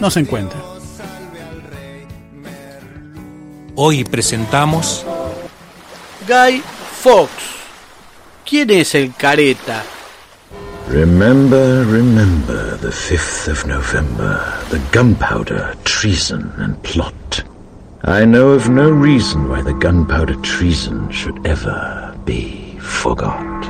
no se encuentra. Hoy presentamos Guy Fox. ¿Quién es el careta? Remember, remember the 5th of November, the gunpowder, treason, and plot. I know of no reason why the gunpowder treason should ever be forgot.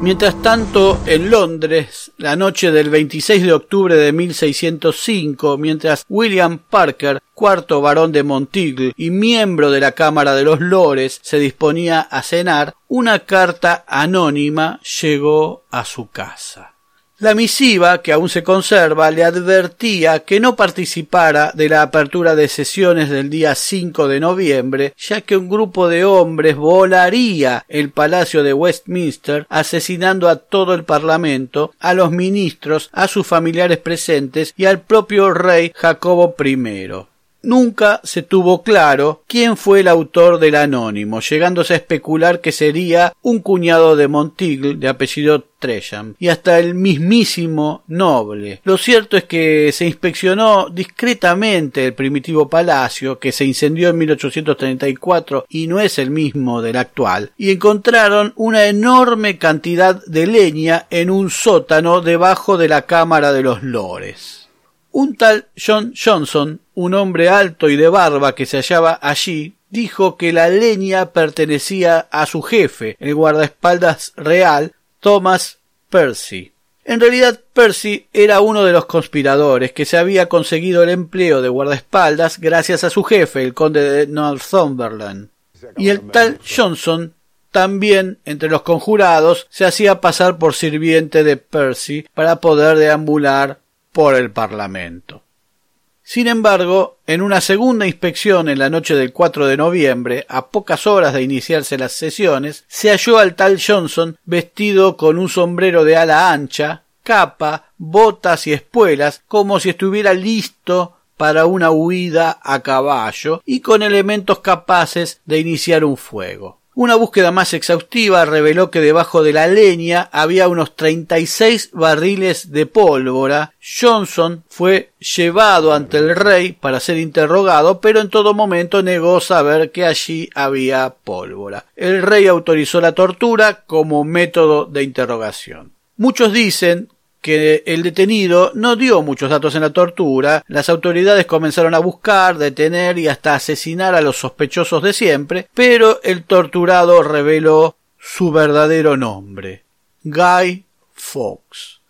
Mientras tanto, en Londres, la noche del 26 de octubre de 1605, mientras William Parker, cuarto barón de Monteagle y miembro de la Cámara de los Lores, se disponía a cenar, una carta anónima llegó a su casa. La misiva, que aún se conserva, le advertía que no participara de la apertura de sesiones del día 5 de noviembre, ya que un grupo de hombres volaría el Palacio de Westminster, asesinando a todo el Parlamento, a los ministros, a sus familiares presentes y al propio rey Jacobo I. Nunca se tuvo claro quién fue el autor del anónimo, llegándose a especular que sería un cuñado de Monteagle de apellido Tresham y hasta el mismísimo noble. Lo cierto es que se inspeccionó discretamente el primitivo palacio que se incendió en 1834 y no es el mismo del actual y encontraron una enorme cantidad de leña en un sótano debajo de la cámara de los lores. Un tal John Johnson, un hombre alto y de barba que se hallaba allí, dijo que la leña pertenecía a su jefe, el guardaespaldas real, Thomas Percy. En realidad, Percy era uno de los conspiradores que se había conseguido el empleo de guardaespaldas gracias a su jefe, el conde de Northumberland. y el tal Johnson también entre los conjurados se hacía pasar por sirviente de Percy para poder deambular por el Parlamento. Sin embargo, en una segunda inspección en la noche del 4 de noviembre, a pocas horas de iniciarse las sesiones, se halló al tal Johnson vestido con un sombrero de ala ancha, capa, botas y espuelas, como si estuviera listo para una huida a caballo y con elementos capaces de iniciar un fuego. Una búsqueda más exhaustiva reveló que debajo de la leña había unos 36 barriles de pólvora. Johnson fue llevado ante el rey para ser interrogado, pero en todo momento negó saber que allí había pólvora. El rey autorizó la tortura como método de interrogación. Muchos dicen que el detenido no dio muchos datos en la tortura, las autoridades comenzaron a buscar, detener y hasta asesinar a los sospechosos de siempre, pero el torturado reveló su verdadero nombre, Guy Fawkes.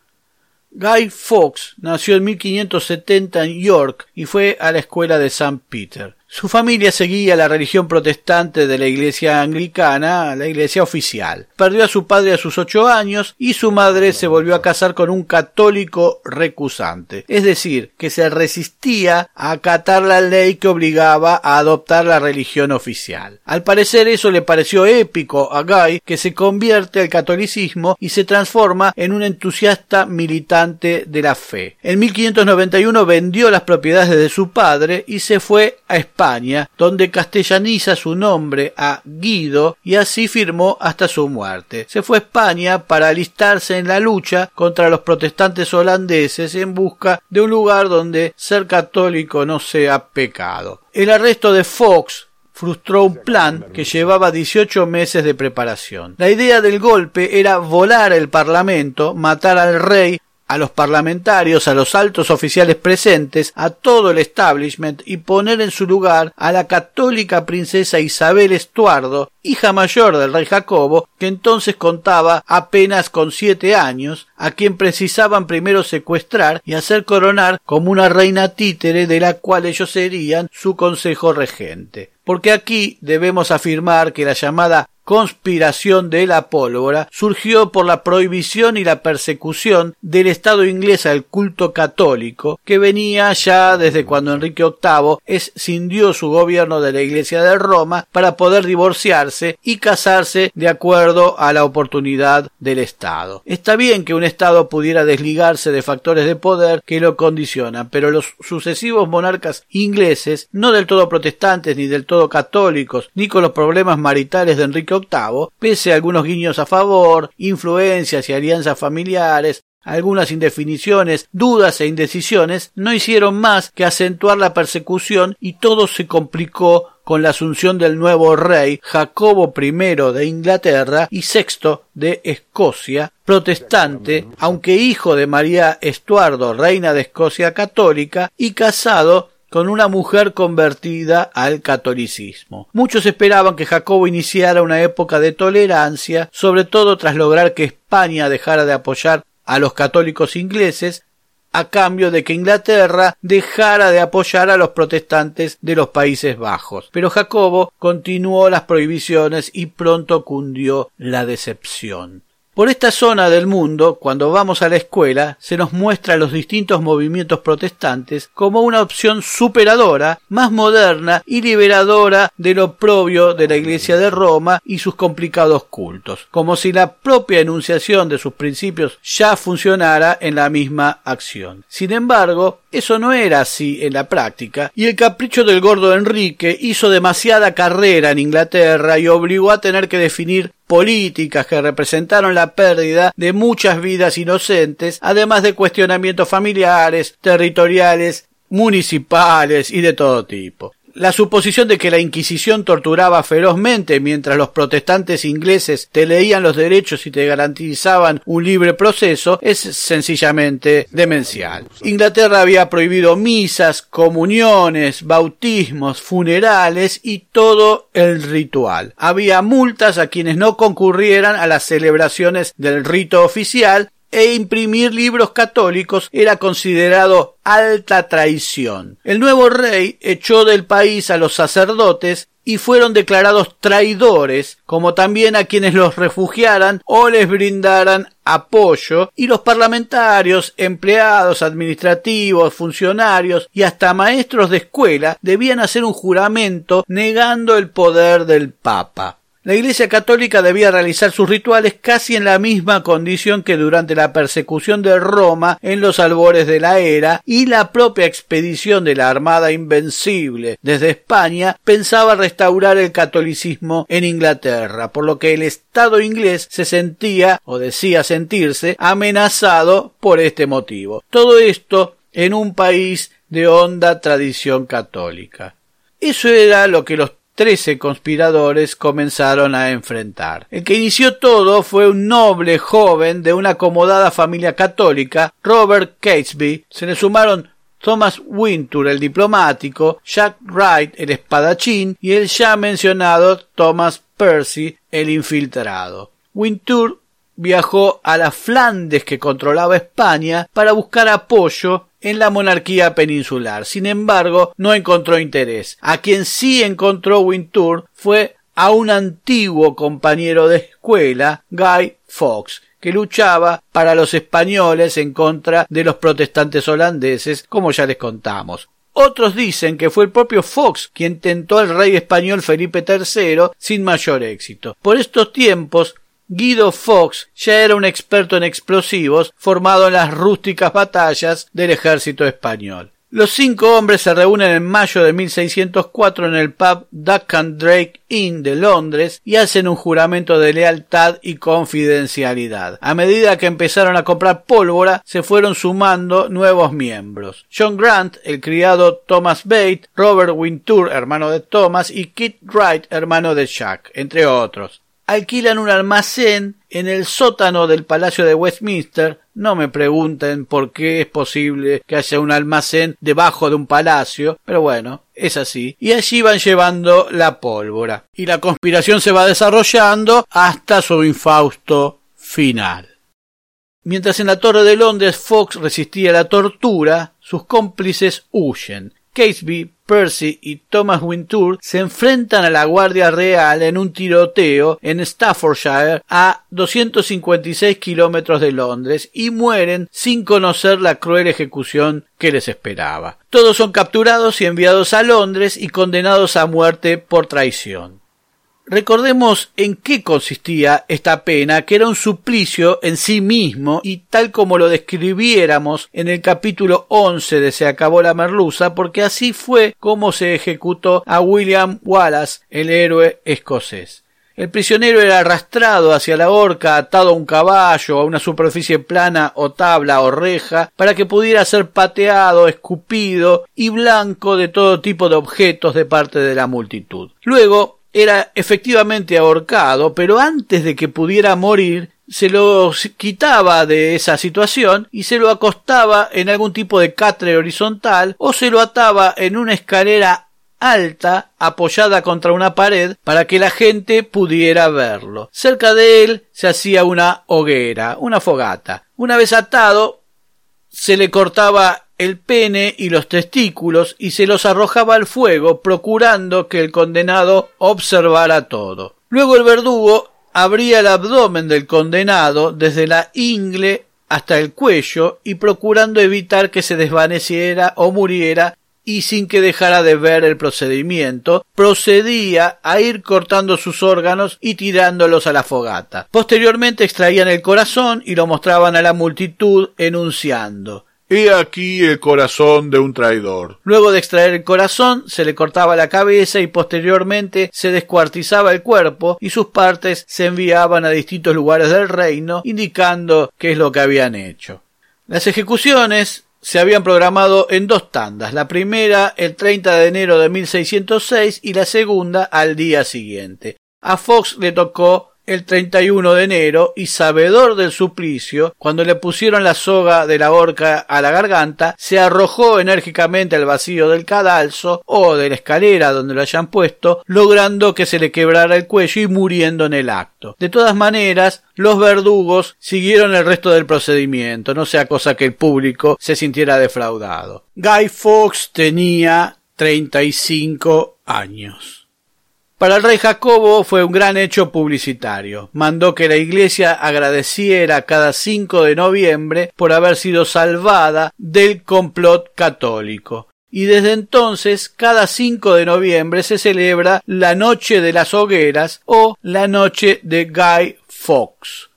Guy Fawkes nació en 1570 en York y fue a la escuela de St. Peter. Su familia seguía la religión protestante de la iglesia anglicana, la iglesia oficial. Perdió a su padre a sus ocho años y su madre se volvió a casar con un católico recusante, es decir, que se resistía a acatar la ley que obligaba a adoptar la religión oficial. Al parecer eso le pareció épico a Guy, que se convierte al catolicismo y se transforma en un entusiasta militante de la fe. En 1591 vendió las propiedades de su padre y se fue a España España, donde castellaniza su nombre a Guido y así firmó hasta su muerte. Se fue a España para alistarse en la lucha contra los protestantes holandeses en busca de un lugar donde ser católico no sea pecado. El arresto de Fox frustró un plan que llevaba 18 meses de preparación. La idea del golpe era volar el Parlamento, matar al rey a los parlamentarios, a los altos oficiales presentes, a todo el establishment y poner en su lugar a la católica princesa Isabel Estuardo, hija mayor del rey Jacobo, que entonces contaba apenas con siete años, a quien precisaban primero secuestrar y hacer coronar como una reina títere de la cual ellos serían su consejo regente. Porque aquí debemos afirmar que la llamada conspiración de la pólvora surgió por la prohibición y la persecución del Estado inglés al culto católico que venía ya desde cuando Enrique VIII escindió su gobierno de la Iglesia de Roma para poder divorciarse y casarse de acuerdo a la oportunidad del Estado. Está bien que un Estado pudiera desligarse de factores de poder que lo condicionan, pero los sucesivos monarcas ingleses, no del todo protestantes ni del todo católicos, ni con los problemas maritales de Enrique pese a algunos guiños a favor, influencias y alianzas familiares, algunas indefiniciones, dudas e indecisiones, no hicieron más que acentuar la persecución y todo se complicó con la asunción del nuevo rey Jacobo I de Inglaterra y VI de Escocia, protestante, aunque hijo de María Estuardo, reina de Escocia católica, y casado con una mujer convertida al catolicismo. Muchos esperaban que Jacobo iniciara una época de tolerancia, sobre todo tras lograr que España dejara de apoyar a los católicos ingleses, a cambio de que Inglaterra dejara de apoyar a los protestantes de los Países Bajos. Pero Jacobo continuó las prohibiciones y pronto cundió la decepción. Por esta zona del mundo, cuando vamos a la escuela, se nos muestra los distintos movimientos protestantes como una opción superadora, más moderna y liberadora del oprobio de la Iglesia de Roma y sus complicados cultos, como si la propia enunciación de sus principios ya funcionara en la misma acción. Sin embargo, eso no era así en la práctica, y el capricho del gordo Enrique hizo demasiada carrera en Inglaterra y obligó a tener que definir políticas que representaron la pérdida de muchas vidas inocentes, además de cuestionamientos familiares, territoriales, municipales y de todo tipo. La suposición de que la Inquisición torturaba ferozmente mientras los protestantes ingleses te leían los derechos y te garantizaban un libre proceso es sencillamente demencial. Inglaterra había prohibido misas, comuniones, bautismos, funerales y todo el ritual. Había multas a quienes no concurrieran a las celebraciones del rito oficial e imprimir libros católicos era considerado alta traición. El nuevo rey echó del país a los sacerdotes y fueron declarados traidores, como también a quienes los refugiaran o les brindaran apoyo, y los parlamentarios, empleados administrativos, funcionarios y hasta maestros de escuela debían hacer un juramento negando el poder del Papa. La Iglesia Católica debía realizar sus rituales casi en la misma condición que durante la persecución de Roma en los albores de la era y la propia expedición de la Armada Invencible desde España pensaba restaurar el catolicismo en Inglaterra, por lo que el Estado inglés se sentía o decía sentirse amenazado por este motivo. Todo esto en un país de honda tradición católica. Eso era lo que los trece conspiradores comenzaron a enfrentar. El que inició todo fue un noble joven de una acomodada familia católica, Robert Catesby. Se le sumaron Thomas Wintour, el diplomático, Jack Wright, el espadachín, y el ya mencionado Thomas Percy, el infiltrado. Wintour viajó a las Flandes que controlaba España para buscar apoyo en la monarquía peninsular. Sin embargo, no encontró interés. A quien sí encontró Wintour fue a un antiguo compañero de escuela, Guy Fawkes, que luchaba para los españoles en contra de los protestantes holandeses, como ya les contamos. Otros dicen que fue el propio Fox quien tentó al rey español Felipe III sin mayor éxito. Por estos tiempos, Guido Fox ya era un experto en explosivos formado en las rústicas batallas del ejército español. Los cinco hombres se reúnen en mayo de 1604 en el pub Duck and Drake Inn de Londres y hacen un juramento de lealtad y confidencialidad. A medida que empezaron a comprar pólvora, se fueron sumando nuevos miembros. John Grant, el criado Thomas Bate, Robert Wintour, hermano de Thomas, y Kit Wright, hermano de Jack, entre otros alquilan un almacén en el sótano del Palacio de Westminster. No me pregunten por qué es posible que haya un almacén debajo de un palacio, pero bueno, es así. Y allí van llevando la pólvora. Y la conspiración se va desarrollando hasta su infausto final. Mientras en la Torre de Londres Fox resistía la tortura, sus cómplices huyen. Catesby, Percy y Thomas Wintour se enfrentan a la Guardia Real en un tiroteo en Staffordshire a 256 kilómetros de Londres y mueren sin conocer la cruel ejecución que les esperaba. Todos son capturados y enviados a Londres y condenados a muerte por traición. Recordemos en qué consistía esta pena, que era un suplicio en sí mismo, y tal como lo describiéramos en el capítulo 11 de Se acabó la merluza, porque así fue como se ejecutó a William Wallace, el héroe escocés. El prisionero era arrastrado hacia la horca, atado a un caballo, a una superficie plana o tabla o reja, para que pudiera ser pateado, escupido y blanco de todo tipo de objetos de parte de la multitud. Luego era efectivamente ahorcado, pero antes de que pudiera morir, se lo quitaba de esa situación y se lo acostaba en algún tipo de catre horizontal o se lo ataba en una escalera alta apoyada contra una pared para que la gente pudiera verlo. Cerca de él se hacía una hoguera, una fogata. Una vez atado, se le cortaba el pene y los testículos y se los arrojaba al fuego, procurando que el condenado observara todo. Luego el verdugo abría el abdomen del condenado desde la ingle hasta el cuello y procurando evitar que se desvaneciera o muriera y sin que dejara de ver el procedimiento, procedía a ir cortando sus órganos y tirándolos a la fogata. Posteriormente extraían el corazón y lo mostraban a la multitud enunciando He aquí el corazón de un traidor. Luego de extraer el corazón, se le cortaba la cabeza y posteriormente se descuartizaba el cuerpo y sus partes se enviaban a distintos lugares del reino, indicando qué es lo que habían hecho. Las ejecuciones se habían programado en dos tandas, la primera el 30 de enero de 1606 y la segunda al día siguiente. A Fox le tocó el 31 de enero y sabedor del suplicio, cuando le pusieron la soga de la horca a la garganta, se arrojó enérgicamente al vacío del cadalso o de la escalera donde lo hayan puesto, logrando que se le quebrara el cuello y muriendo en el acto. De todas maneras, los verdugos siguieron el resto del procedimiento, no sea cosa que el público se sintiera defraudado. Guy Fawkes tenía 35 años. Para el rey Jacobo fue un gran hecho publicitario. Mandó que la iglesia agradeciera cada 5 de noviembre por haber sido salvada del complot católico. Y desde entonces, cada 5 de noviembre se celebra la Noche de las Hogueras o la Noche de Guy Fawkes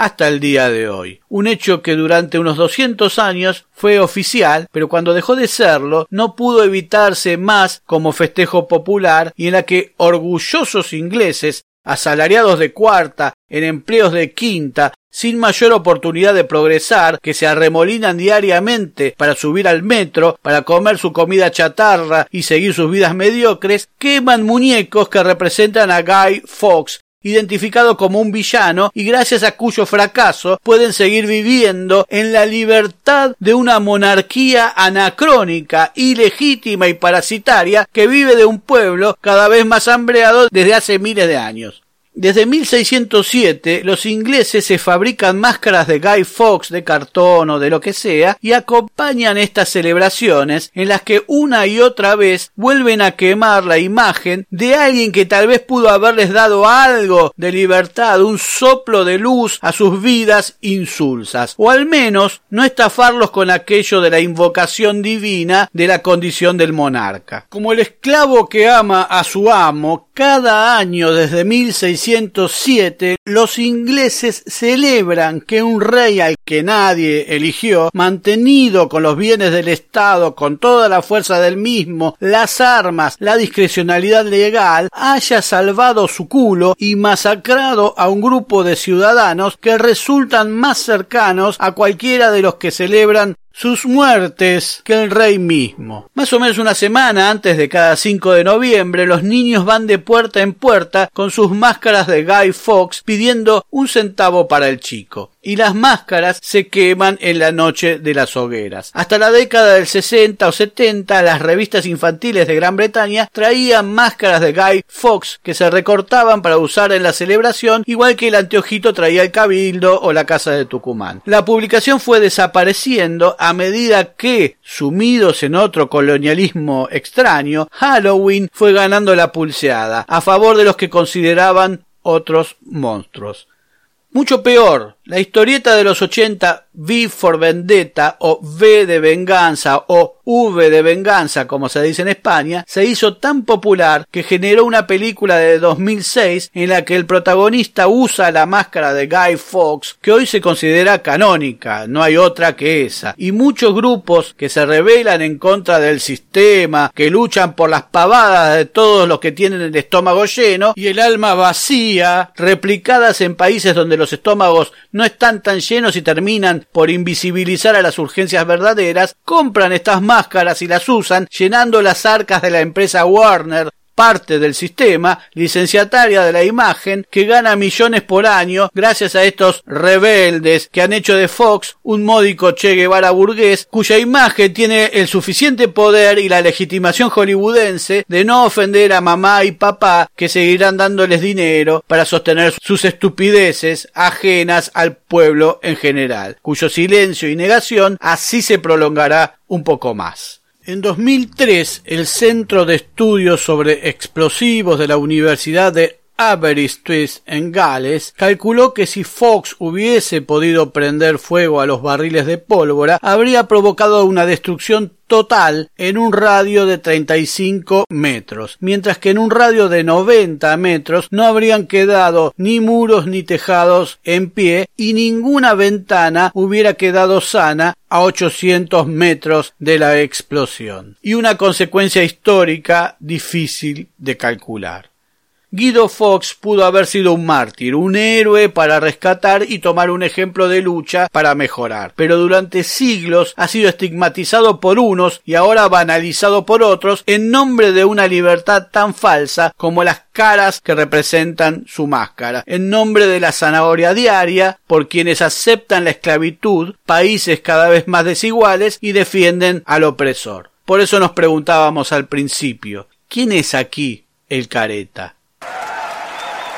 hasta el día de hoy. Un hecho que durante unos 200 años fue oficial, pero cuando dejó de serlo no pudo evitarse más como festejo popular y en la que orgullosos ingleses asalariados de cuarta, en empleos de quinta, sin mayor oportunidad de progresar, que se arremolinan diariamente para subir al metro, para comer su comida chatarra y seguir sus vidas mediocres, queman muñecos que representan a Guy Fawkes identificado como un villano y gracias a cuyo fracaso pueden seguir viviendo en la libertad de una monarquía anacrónica, ilegítima y parasitaria que vive de un pueblo cada vez más hambreado desde hace miles de años. Desde 1607 los ingleses se fabrican máscaras de Guy Fawkes de cartón o de lo que sea y acompañan estas celebraciones en las que una y otra vez vuelven a quemar la imagen de alguien que tal vez pudo haberles dado algo de libertad, un soplo de luz a sus vidas insulsas, o al menos no estafarlos con aquello de la invocación divina de la condición del monarca. Como el esclavo que ama a su amo, cada año desde 1607 los ingleses celebran que un rey al que nadie eligió, mantenido con los bienes del Estado, con toda la fuerza del mismo, las armas, la discrecionalidad legal, haya salvado su culo y masacrado a un grupo de ciudadanos que resultan más cercanos a cualquiera de los que celebran sus muertes que el rey mismo. Más o menos una semana antes de cada 5 de noviembre, los niños van de puerta en puerta con sus máscaras de Guy Fawkes pidiendo un centavo para el chico y las máscaras se queman en la noche de las hogueras. Hasta la década del 60 o 70, las revistas infantiles de Gran Bretaña traían máscaras de Guy Fawkes que se recortaban para usar en la celebración, igual que el anteojito traía el Cabildo o la Casa de Tucumán. La publicación fue desapareciendo a medida que, sumidos en otro colonialismo extraño, Halloween fue ganando la pulseada, a favor de los que consideraban otros monstruos. Mucho peor, la historieta de los 80 V for Vendetta o V de venganza o V de venganza como se dice en España se hizo tan popular que generó una película de 2006 en la que el protagonista usa la máscara de Guy Fawkes que hoy se considera canónica, no hay otra que esa. Y muchos grupos que se rebelan en contra del sistema, que luchan por las pavadas de todos los que tienen el estómago lleno y el alma vacía, replicadas en países donde los estómagos están tan llenos y terminan por invisibilizar a las urgencias verdaderas, compran estas máscaras y las usan, llenando las arcas de la empresa Warner parte del sistema, licenciataria de la imagen, que gana millones por año gracias a estos rebeldes que han hecho de Fox un módico Che Guevara burgués, cuya imagen tiene el suficiente poder y la legitimación hollywoodense de no ofender a mamá y papá que seguirán dándoles dinero para sostener sus estupideces ajenas al pueblo en general, cuyo silencio y negación así se prolongará un poco más. En 2003, el Centro de Estudios sobre Explosivos de la Universidad de Aberystwyth en Gales calculó que si Fox hubiese podido prender fuego a los barriles de pólvora habría provocado una destrucción total en un radio de 35 metros, mientras que en un radio de 90 metros no habrían quedado ni muros ni tejados en pie y ninguna ventana hubiera quedado sana a 800 metros de la explosión. Y una consecuencia histórica difícil de calcular. Guido Fox pudo haber sido un mártir, un héroe para rescatar y tomar un ejemplo de lucha para mejorar, pero durante siglos ha sido estigmatizado por unos y ahora banalizado por otros en nombre de una libertad tan falsa como las caras que representan su máscara, en nombre de la zanahoria diaria por quienes aceptan la esclavitud, países cada vez más desiguales y defienden al opresor. Por eso nos preguntábamos al principio, ¿quién es aquí el careta?